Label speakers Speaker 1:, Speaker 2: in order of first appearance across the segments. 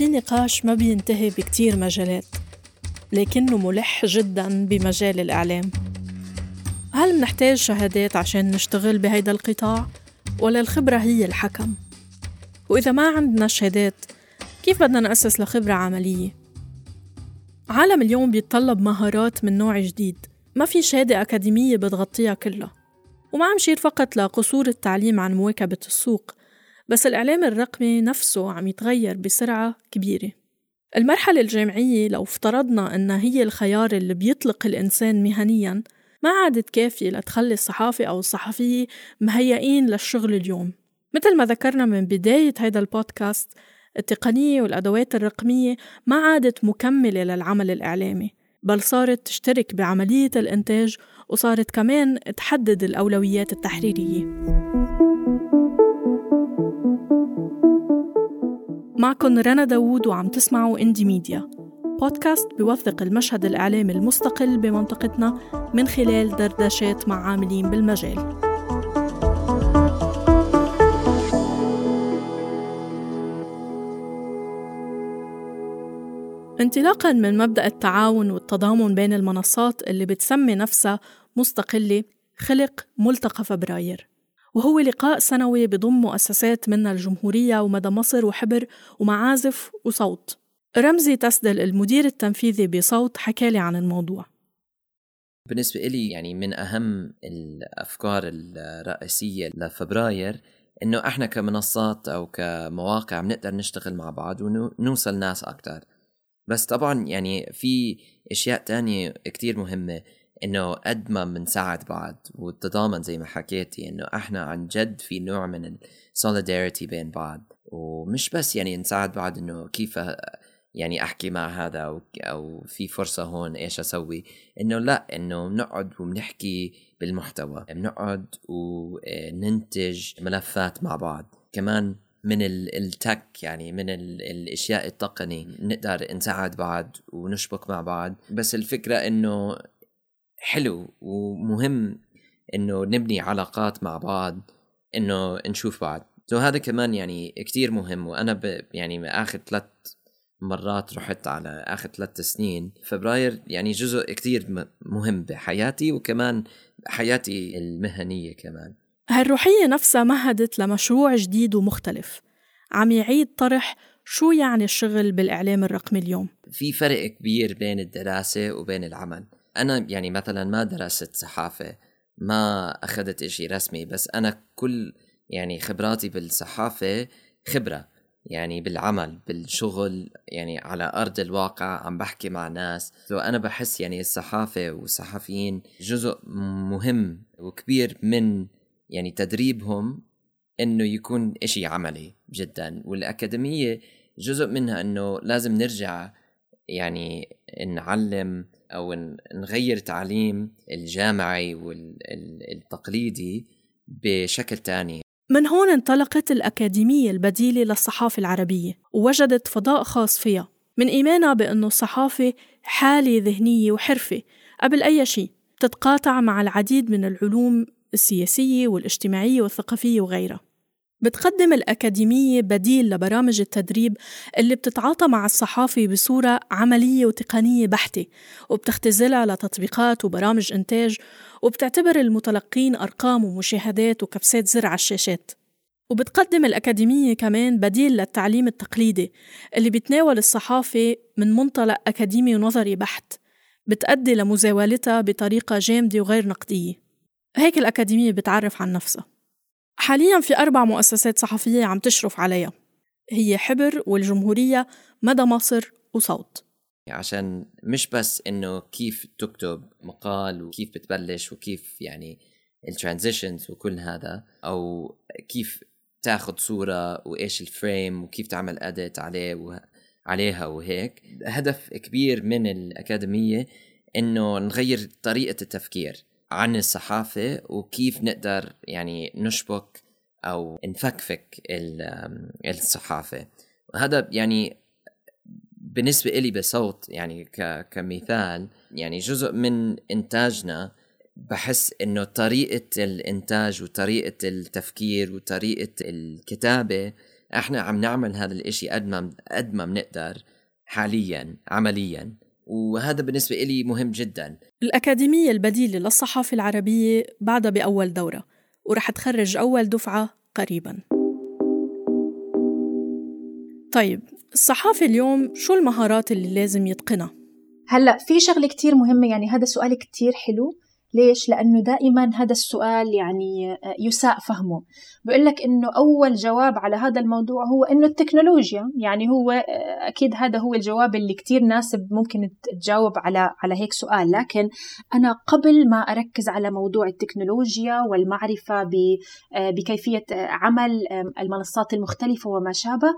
Speaker 1: في نقاش ما بينتهي بكتير مجالات لكنه ملح جدا بمجال الإعلام هل منحتاج شهادات عشان نشتغل بهيدا القطاع ولا الخبرة هي الحكم؟ وإذا ما عندنا شهادات كيف بدنا نأسس لخبرة عملية؟ عالم اليوم بيتطلب مهارات من نوع جديد ما في شهادة أكاديمية بتغطيها كلها وما عم شير فقط لقصور التعليم عن مواكبة السوق بس الإعلام الرقمي نفسه عم يتغير بسرعة كبيرة. المرحلة الجامعية لو افترضنا أنها هي الخيار اللي بيطلق الإنسان مهنياً ما عادت كافية لتخلي الصحافي أو الصحفية مهيئين للشغل اليوم. مثل ما ذكرنا من بداية هيدا البودكاست التقنية والأدوات الرقمية ما عادت مكملة للعمل الإعلامي بل صارت تشترك بعملية الإنتاج وصارت كمان تحدد الأولويات التحريرية. معكم رنا داوود وعم تسمعوا اندي ميديا بودكاست بيوثق المشهد الإعلامي المستقل بمنطقتنا من خلال دردشات مع عاملين بالمجال. انطلاقا من مبدأ التعاون والتضامن بين المنصات اللي بتسمي نفسها مستقلة خلق ملتقى فبراير. وهو لقاء سنوي بضم مؤسسات منها الجمهورية ومدى مصر وحبر ومعازف وصوت. رمزي تسدل المدير التنفيذي بصوت حكالي عن الموضوع.
Speaker 2: بالنسبة إلي يعني من أهم الأفكار الرئيسية لفبراير إنه إحنا كمنصات أو كمواقع بنقدر نشتغل مع بعض ونوصل ناس أكتر. بس طبعا يعني في أشياء تانية كتير مهمة. إنه قد ما بنساعد بعض والتضامن زي ما حكيتي إنه إحنا عن جد في نوع من السوليداريتي بين بعض. ومش بس يعني نساعد بعض إنه كيف يعني أحكي مع هذا أو أو في فرصة هون إيش أسوي. إنه لا إنه بنقعد وبنحكي بالمحتوى. بنقعد وننتج ملفات مع بعض. كمان من التك يعني من الأشياء التقني نقدر نساعد بعض ونشبك مع بعض. بس الفكرة إنه حلو ومهم إنه نبني علاقات مع بعض إنه نشوف بعض. سو هذا كمان يعني كتير مهم وأنا ب يعني آخر ثلاث مرات رحت على آخر ثلاث سنين فبراير يعني جزء كتير مهم بحياتي وكمان حياتي المهنية كمان.
Speaker 1: هالروحية نفسها مهدت لمشروع جديد ومختلف. عم يعيد طرح شو يعني الشغل بالإعلام الرقمي اليوم؟
Speaker 2: في فرق كبير بين الدراسة وبين العمل. أنا يعني مثلا ما درست صحافة ما أخذت إشي رسمي بس أنا كل يعني خبراتي بالصحافة خبرة يعني بالعمل بالشغل يعني على أرض الواقع عم بحكي مع ناس. وأنا بحس يعني الصحافة والصحفيين جزء مهم وكبير من يعني تدريبهم إنه يكون إشي عملي جدا. والأكاديمية جزء منها إنه لازم نرجع يعني نعلم أو نغير تعليم الجامعي والتقليدي بشكل تاني.
Speaker 1: من هون انطلقت الأكاديمية البديلة للصحافة العربية ووجدت فضاء خاص فيها. من إيمانها بأنه الصحافة حالة ذهنية وحرفة قبل أي شيء تتقاطع مع العديد من العلوم السياسية والاجتماعية والثقافية وغيرها. بتقدم الأكاديمية بديل لبرامج التدريب اللي بتتعاطى مع الصحافة بصورة عملية وتقنية بحتة وبتختزلها لتطبيقات وبرامج إنتاج وبتعتبر المتلقين أرقام ومشاهدات وكبسات زر على الشاشات. وبتقدم الأكاديمية كمان بديل للتعليم التقليدي اللي بيتناول الصحافة من منطلق أكاديمي ونظري بحت بتأدي لمزاولتها بطريقة جامدة وغير نقدية. هيك الأكاديمية بتعرف عن نفسها. حاليا في أربع مؤسسات صحفية عم تشرف عليها. هي حبر والجمهورية مدى مصر وصوت.
Speaker 2: عشان مش بس إنه كيف تكتب مقال وكيف بتبلش وكيف يعني ال transitions وكل هذا أو كيف تاخذ صورة وإيش ال frame وكيف تعمل edit عليه. عليها وهيك. هدف كبير من الأكاديمية إنه نغير طريقة التفكير. عن الصحافة وكيف نقدر يعني نشبك أو نفكفك الصحافة. وهذا يعني بالنسبة إلي بصوت يعني كمثال يعني جزء من إنتاجنا بحس إنه طريقة الإنتاج وطريقة التفكير وطريقة الكتابة إحنا عم نعمل هذا الإشي قد ما قد ما بنقدر حاليا عمليا. وهذا بالنسبة إلي مهم جدا.
Speaker 1: الأكاديمية البديلة للصحافة العربية بعدها بأول دورة ورح تخرج أول دفعة قريبا. طيب الصحافة اليوم شو المهارات اللي لازم يتقنها؟
Speaker 3: هلأ في شغلة كتير مهمة يعني هذا سؤال كتير حلو. ليش؟ لأنه دائما هذا السؤال يعني آه، يساء فهمه بقول لك إنه أول جواب على هذا الموضوع هو إنه التكنولوجيا يعني هو آه، أكيد هذا هو الجواب اللي كتير ناسب ممكن تجاوب على على هيك سؤال لكن أنا قبل ما أركز على موضوع التكنولوجيا والمعرفة آه، بكيفية عمل المنصات المختلفة وما شابه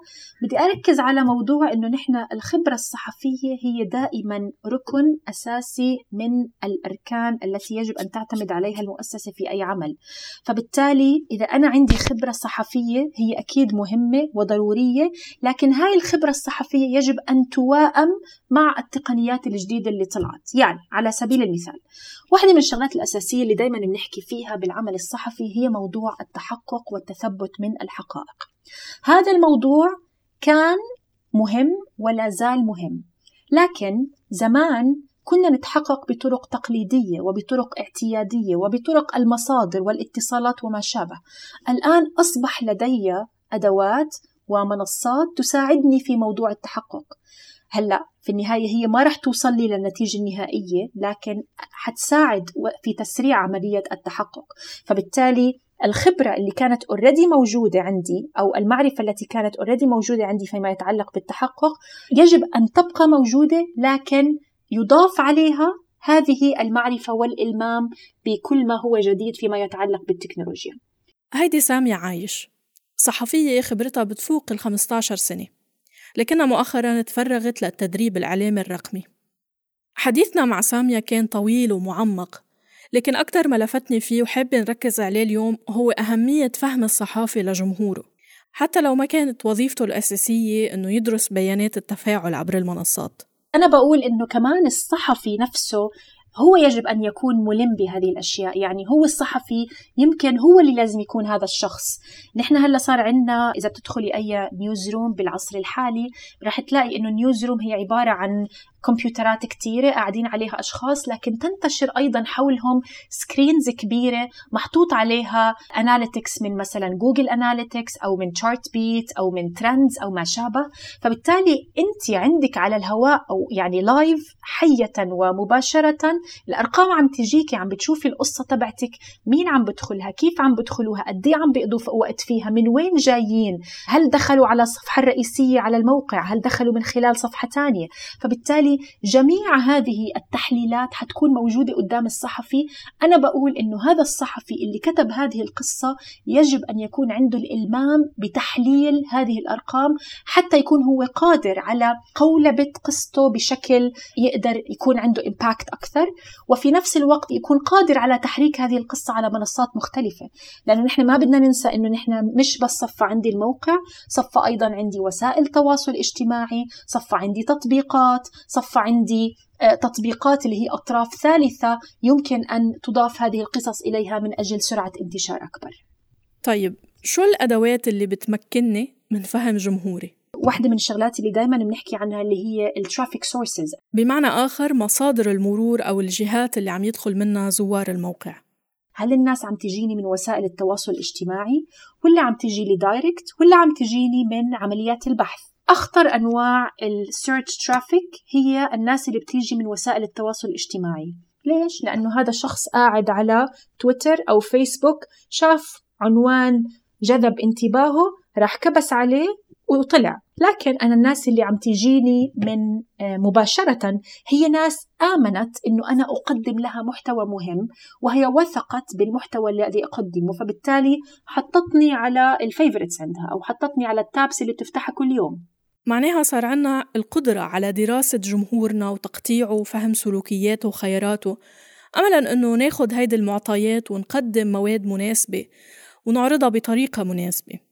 Speaker 3: بدي أركز على موضوع إنه نحن الخبرة الصحفية هي دائما ركن أساسي من الأركان التي يجب أن تعتمد عليها المؤسسة في أي عمل. فبالتالي إذا أنا عندي خبرة صحفية هي أكيد مهمة وضرورية لكن هاي الخبرة الصحفية يجب أن توائم مع التقنيات الجديدة اللي طلعت. يعني على سبيل المثال واحدة من الشغلات الأساسية اللي دايما بنحكي فيها بالعمل الصحفي هي موضوع التحقق والتثبت من الحقائق. هذا الموضوع كان مهم ولا زال مهم. لكن زمان كنا نتحقق بطرق تقليدية وبطرق اعتيادية وبطرق المصادر والاتصالات وما شابه. الآن أصبح لدي أدوات ومنصات تساعدني في موضوع التحقق. هلأ في النهاية هي ما راح توصل لي للنتيجة النهائية لكن حتساعد في تسريع عملية التحقق. فبالتالي الخبرة اللي كانت already موجودة عندي أو المعرفة التي كانت already موجودة عندي فيما يتعلق بالتحقق يجب أن تبقى موجودة لكن يضاف عليها هذه المعرفة والإلمام بكل ما هو جديد فيما يتعلق بالتكنولوجيا.
Speaker 1: هيدي سامية عايش. صحفية خبرتها بتفوق ال 15 سنة لكنها مؤخرا تفرغت للتدريب الإعلامي الرقمي. حديثنا مع سامية كان طويل ومعمق لكن أكثر ما لفتني فيه وحابة نركز عليه اليوم هو أهمية فهم الصحافي لجمهوره. حتى لو ما كانت وظيفته الأساسية إنه يدرس بيانات التفاعل عبر المنصات.
Speaker 3: أنا بقول إنه كمان الصحفي نفسه هو يجب أن يكون ملم بهذه الأشياء. يعني هو الصحفي يمكن هو اللي لازم يكون هذا الشخص. نحن هلأ صار عندنا إذا بتدخلي أي newsroom بالعصر الحالي رح تلاقي إنه newsroom هي عبارة عن كمبيوترات كتيرة قاعدين عليها أشخاص لكن تنتشر أيضا حولهم screens كبيرة محطوط عليها analytics من مثلا Google Analytics أو من Chartbeat أو من Trends أو ما شابه. فبالتالي أنت عندك على الهواء أو يعني live حية ومباشرة الأرقام عم تجيكي عم بتشوفي القصة تبعتك مين عم بدخلها كيف عم بدخلوها قد إيه عم بيقضوا وقت فيها من وين جايين هل دخلوا على الصفحة الرئيسية على الموقع هل دخلوا من خلال صفحة تانية؟ فبالتالي جميع هذه التحليلات حتكون موجودة قدام الصحفي. أنا بقول إنه هذا الصحفي اللي كتب هذه القصة يجب أن يكون عنده الإلمام بتحليل هذه الأرقام حتى يكون هو قادر على قولبة قصته بشكل يقدر يكون عنده impact أكثر. وفي نفس الوقت يكون قادر على تحريك هذه القصة على منصات مختلفة لأنه نحن ما بدنا ننسى إنه نحن مش بس صفى عندي الموقع صفى أيضا عندي وسائل تواصل اجتماعي صفى عندي تطبيقات صفى عندي آه، تطبيقات اللي هي أطراف ثالثة يمكن أن تضاف هذه القصص إليها من أجل سرعة انتشار أكبر
Speaker 1: طيب شو الأدوات اللي بتمكنني من فهم جمهوري؟
Speaker 3: واحدة من الشغلات اللي دائما بنحكي عنها اللي هي ال traffic sources
Speaker 1: بمعنى آخر مصادر المرور أو الجهات اللي عم يدخل منها زوار الموقع.
Speaker 3: هل الناس عم تجيني من وسائل التواصل الاجتماعي؟ ولا عم تجي لي direct ولا عم تجيني من عمليات البحث؟ أخطر أنواع ال search traffic هي الناس اللي بتيجي من وسائل التواصل الاجتماعي. ليش؟ لأنه هذا الشخص قاعد على تويتر أو فيسبوك شاف عنوان جذب انتباهه راح كبس عليه وطلع. لكن أنا الناس اللي عم تجيني من آه، مباشرة هي ناس آمنت أنه أنا أقدم لها محتوى مهم وهي وثقت بالمحتوى الذي أقدمه فبالتالي حطتني على الفيفورتس عندها أو حطتني على التابس اللي بتفتحها كل يوم.
Speaker 1: معناها صار عنا القدرة على دراسة جمهورنا وتقطيعه وفهم سلوكياته وخياراته. أملا أنه ناخد هيدي المعطيات ونقدم مواد مناسبة ونعرضها بطريقة مناسبة.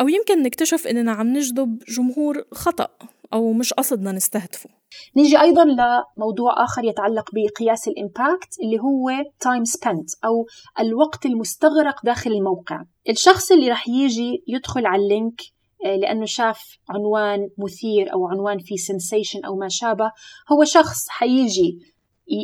Speaker 1: أو يمكن نكتشف إننا عم نجذب جمهور خطأ أو مش قصدنا نستهدفه.
Speaker 3: نيجي أيضا لموضوع آخر يتعلق بقياس ال impact اللي هو time spent أو الوقت المستغرق داخل الموقع. الشخص اللي رح يجي يدخل على ال link آه، لأنه شاف عنوان مثير أو عنوان فيه sensation أو ما شابه هو شخص حيجي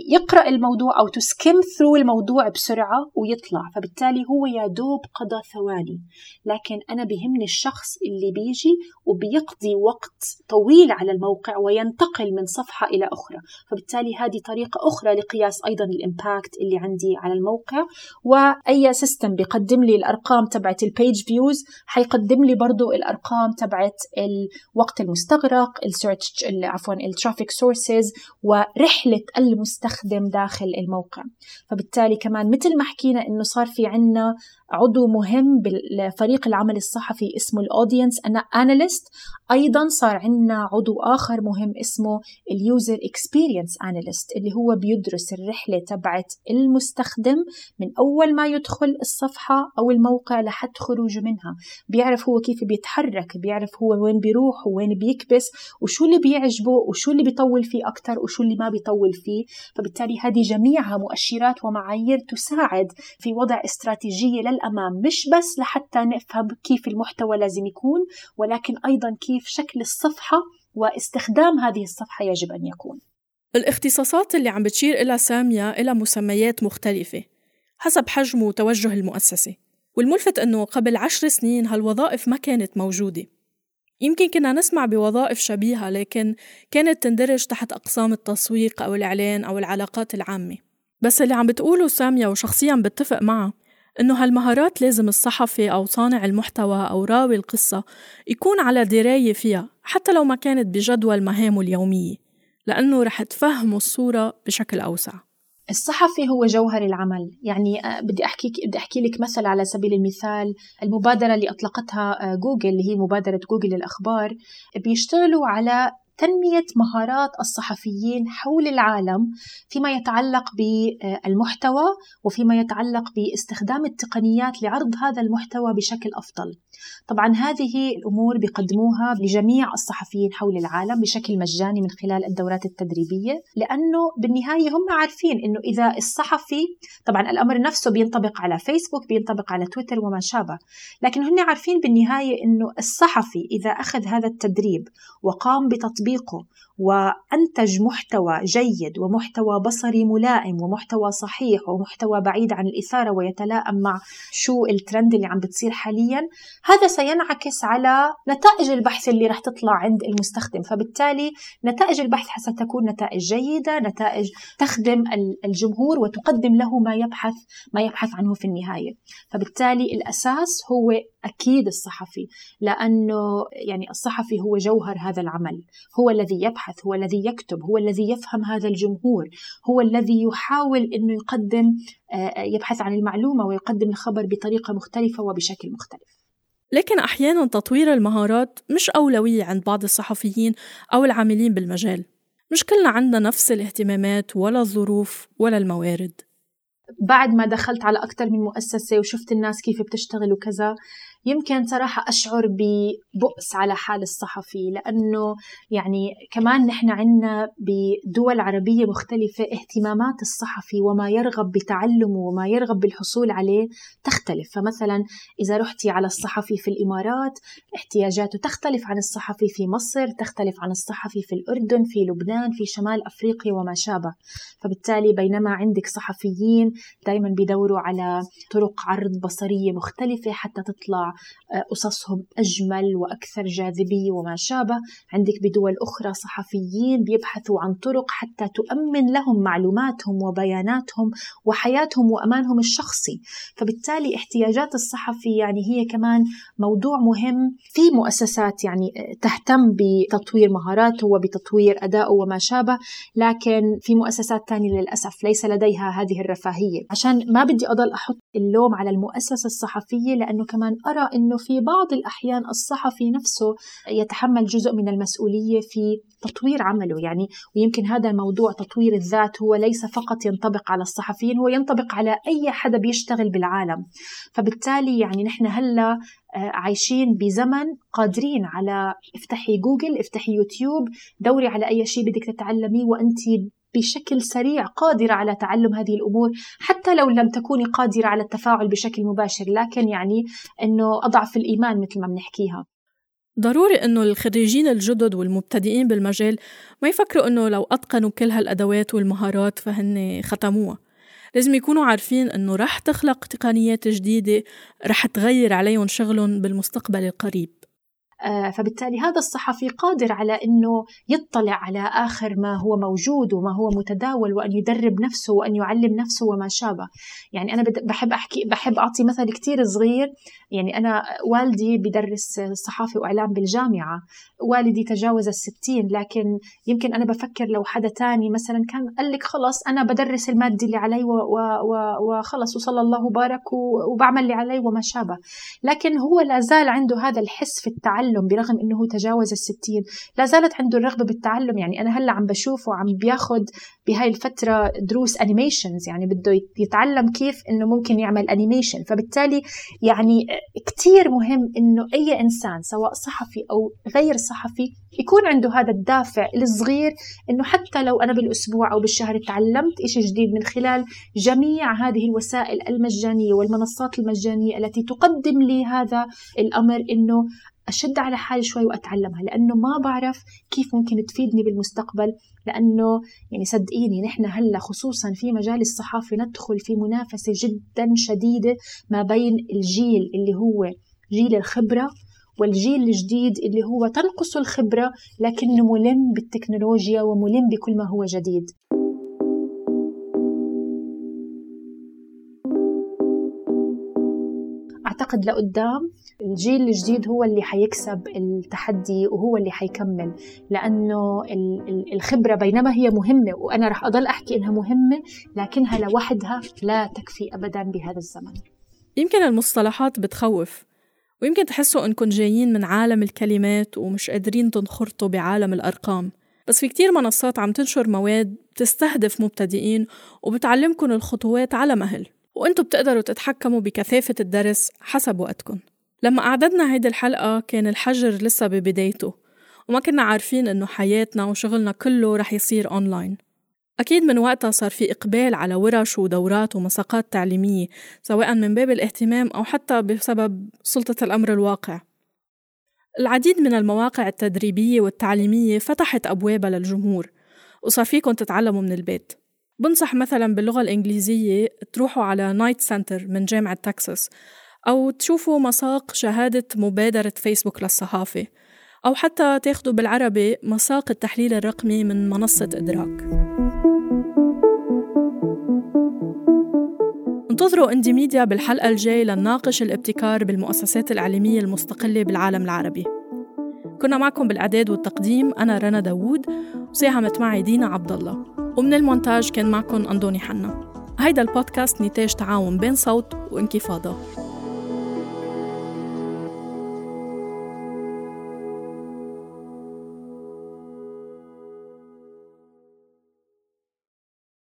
Speaker 3: يقرأ الموضوع أو ت skim through الموضوع بسرعة ويطلع. فبالتالي هو يا دوب قضى ثواني. لكن أنا بهمني الشخص اللي بيجي وبيقضي وقت طويل على الموقع وينتقل من صفحة إلى أخرى. فبالتالي هذه طريقة أخرى لقياس أيضا ال impact اللي عندي على الموقع. وأي system بيقدم لي الأرقام تبعت ال page views حيقدم لي برضو الأرقام تبعت الوقت المستغرق ال search عفوا ال traffic sources ورحلة المستغرق المستخدم داخل الموقع. فبالتالي كمان مثل ما حكينا إنه صار في عنا عضو مهم بفريق العمل الصحفي اسمه ال audience ana- analyst أيضا صار عندنا عضو آخر مهم اسمه ال user experience analyst اللي هو بيدرس الرحلة تبعت المستخدم من أول ما يدخل الصفحة أو الموقع لحد خروجه منها. بيعرف هو كيف بيتحرك بيعرف هو وين بيروح وين بيكبس وشو اللي بيعجبه وشو اللي بيطول فيه أكثر وشو اللي ما بيطول فيه. فبالتالي هذه جميعها مؤشرات ومعايير تساعد في وضع استراتيجية للأمام مش بس لحتى نفهم كيف المحتوى لازم يكون ولكن أيضا كيف شكل الصفحة واستخدام هذه الصفحة يجب أن يكون.
Speaker 1: الاختصاصات اللي عم بتشير إلى سامية إلى مسميات مختلفة حسب حجم وتوجه المؤسسة والملفت أنه قبل عشر سنين هالوظائف ما كانت موجودة. يمكن كنا نسمع بوظائف شبيهة لكن كانت تندرج تحت أقسام التسويق أو الإعلان أو العلاقات العامة. بس اللي عم بتقوله سامية وشخصيا بتفق معها إنه هالمهارات لازم الصحفي أو صانع المحتوى أو راوي القصة يكون على دراية فيها حتى لو ما كانت بجدول مهامه اليومية لأنه رح تفهمه الصورة بشكل أوسع.
Speaker 3: الصحفي هو جوهر العمل. يعني آه، بدي احكي بدي أحكي لك مثل على سبيل المثال المبادرة اللي أطلقتها آه، جوجل اللي هي مبادرة جوجل للأخبار بيشتغلوا على تنمية مهارات الصحفيين حول العالم فيما يتعلق بالمحتوى وفيما يتعلق باستخدام التقنيات لعرض هذا المحتوى بشكل أفضل. طبعا هذه الأمور بيقدموها لجميع الصحفيين حول العالم بشكل مجاني من خلال الدورات التدريبية لأنه بالنهاية هم عارفين أنه إذا الصحفي طبعا الأمر نفسه بينطبق على فيسبوك بينطبق على تويتر وما شابه لكن هم عارفين بالنهاية أنه الصحفي إذا أخذ هذا التدريب وقام بتطبيقه وأنتج محتوى جيد ومحتوى بصري ملائم ومحتوى صحيح ومحتوى بعيد عن الإثارة ويتلائم مع شو الترند اللي عم بتصير حاليا هذا سينعكس على نتائج البحث اللي رح تطلع عند المستخدم. فبالتالي نتائج البحث ستكون نتائج جيدة نتائج تخدم الجمهور وتقدم له ما يبحث ما يبحث عنه في النهاية. فبالتالي الأساس هو أكيد الصحفي لأنه يعني الصحفي هو جوهر هذا العمل هو الذي يبحث هو الذي يكتب هو الذي يفهم هذا الجمهور هو الذي يحاول أنه يقدم آه، يبحث عن المعلومة ويقدم الخبر بطريقة مختلفة وبشكل مختلف.
Speaker 1: لكن أحيانا تطوير المهارات مش أولوية عند بعض الصحفيين أو العاملين بالمجال. مش كلنا عندنا نفس الاهتمامات ولا الظروف ولا الموارد.
Speaker 3: بعد ما دخلت على أكثر من مؤسسة وشفت الناس كيف بتشتغل وكذا يمكن صراحة أشعر ببؤس على حال الصحفي لأنه يعني كمان نحن عندنا بدول عربية مختلفة اهتمامات الصحفي وما يرغب بتعلمه وما يرغب بالحصول عليه تختلف. فمثلا إذا رحتي على الصحفي في الإمارات احتياجاته تختلف عن الصحفي في مصر تختلف عن الصحفي في الأردن في لبنان في شمال أفريقيا وما شابه. فبالتالي بينما عندك صحفيين دايما بيدوروا على طرق عرض بصرية مختلفة حتى تطلع قصصهم أجمل وأكثر جاذبية وما شابه. عندك بدول أخرى صحفيين بيبحثوا عن طرق حتى تؤمن لهم معلوماتهم وبياناتهم وحياتهم وأمانهم الشخصي. فبالتالي احتياجات الصحفي يعني هي كمان موضوع مهم في مؤسسات يعني تهتم بتطوير مهاراته وبتطوير أدائه وما شابه. لكن في مؤسسات تانية للأسف ليس لديها هذه الرفاهية. عشان ما بدي أضل أحط اللوم على المؤسسة الصحفية لأنه كمان أرى أنه في بعض الأحيان الصحفي نفسه يتحمل جزء من المسؤولية في تطوير عمله يعني ويمكن هذا الموضوع تطوير الذات هو ليس فقط ينطبق على الصحفيين هو ينطبق على أي حدا بيشتغل بالعالم. فبالتالي يعني نحن هلأ آه، عايشين بزمن قادرين على افتحي جوجل افتحي يوتيوب دوري على أي شيء بدك تتعلميه وأنت بشكل سريع قادرة على تعلم هذه الأمور حتى لو لم تكوني قادرة على التفاعل بشكل مباشر لكن يعني أنه أضعف الإيمان مثل ما بنحكيها.
Speaker 1: ضروري إنه الخريجين الجدد والمبتدئين بالمجال ما يفكروا إنه لو أتقنوا كل هالأدوات والمهارات فهن ختموها. لازم يكونوا عارفين إنه رح تخلق تقنيات جديدة رح تغير عليهم شغلهم بالمستقبل القريب.
Speaker 3: فبالتالي هذا الصحفي قادر على إنه يطلع على آخر ما هو موجود وما هو متداول وأن يدرب نفسه وأن يعلم نفسه وما شابه. يعني أنا بحب احكي بحب أعطي مثل كثير صغير. يعني أنا والدي بدرس صحافة وإعلام بالجامعة. والدي تجاوز الستين لكن يمكن أنا بفكر لو حدا تاني مثلا كان قال لك خلص أنا بدرس المادة اللي علي وخلص وصلى الله وبارك وبعمل اللي علي وما شابه. لكن هو لا زال عنده هذا الحس في التعلم التعلم برغم إنه تجاوز الستين. لا زالت عنده الرغبة بالتعلم. يعني أنا هلأ عم بشوفه عم بياخذ بهاي الفترة دروس animations يعني بده يتعلم كيف إنه ممكن يعمل animation فبالتالي يعني كثير مهم إنه أي إنسان سواء صحفي أو غير صحفي يكون عنده هذا الدافع الصغير إنه حتى لو أنا بالأسبوع أو بالشهر تعلمت شيء جديد من خلال جميع هذه الوسائل المجانية والمنصات المجانية التي تقدم لي هذا الأمر إنه أشد على حالي شوي وأتعلمها لأنه ما بعرف كيف ممكن تفيدني بالمستقبل لأنه يعني صدقيني نحن هلأ خصوصا في مجال الصحافة ندخل في منافسة جدا شديدة ما بين الجيل اللي هو جيل الخبرة والجيل الجديد اللي هو تنقص الخبرة لكنه ملم بالتكنولوجيا وملم بكل ما هو جديد. أعتقد لقدام الجيل الجديد هو اللي حيكسب التحدي وهو اللي حيكمل لأنه الخبرة بينما هي مهمة وأنا رح أضل أحكي إنها مهمة لكنها لوحدها لا تكفي أبدا بهذا الزمن.
Speaker 1: يمكن المصطلحات بتخوف ويمكن تحسوا إنكم جايين من عالم الكلمات ومش قادرين تنخرطوا بعالم الأرقام. بس في كتير منصات عم تنشر مواد بتستهدف مبتدئين وبتعلمكم الخطوات على مهل. وأنتوا بتقدروا تتحكموا بكثافة الدرس حسب وقتكم. لما أعددنا هيدي الحلقة كان الحجر لسه ببدايته وما كنا عارفين إنه حياتنا وشغلنا كله رح يصير أونلاين أكيد من وقتها صار في إقبال على ورش ودورات ومساقات تعليمية سواء من باب الاهتمام أو حتى بسبب سلطة الأمر الواقع. العديد من المواقع التدريبية والتعليمية فتحت أبوابها للجمهور وصار فيكم تتعلموا من البيت. بنصح مثلا باللغة الإنجليزية تروحوا على Knight Center من جامعة تكساس أو تشوفوا مساق شهادة مبادرة فيسبوك للصحافة أو حتى تاخدوا بالعربي مساق التحليل الرقمي من منصة إدراك. انتظروا إندي ميديا بالحلقة الجاي لنناقش الابتكار بالمؤسسات الإعلامية المستقلة بالعالم العربي. كنا معكم بالإعداد والتقديم أنا رنا داوود وساهمت معي دينا عبد الله ومن المونتاج كان معكم أندوني حنا. هيدا البودكاست نتاج تعاون بين صوت وانكفاضة.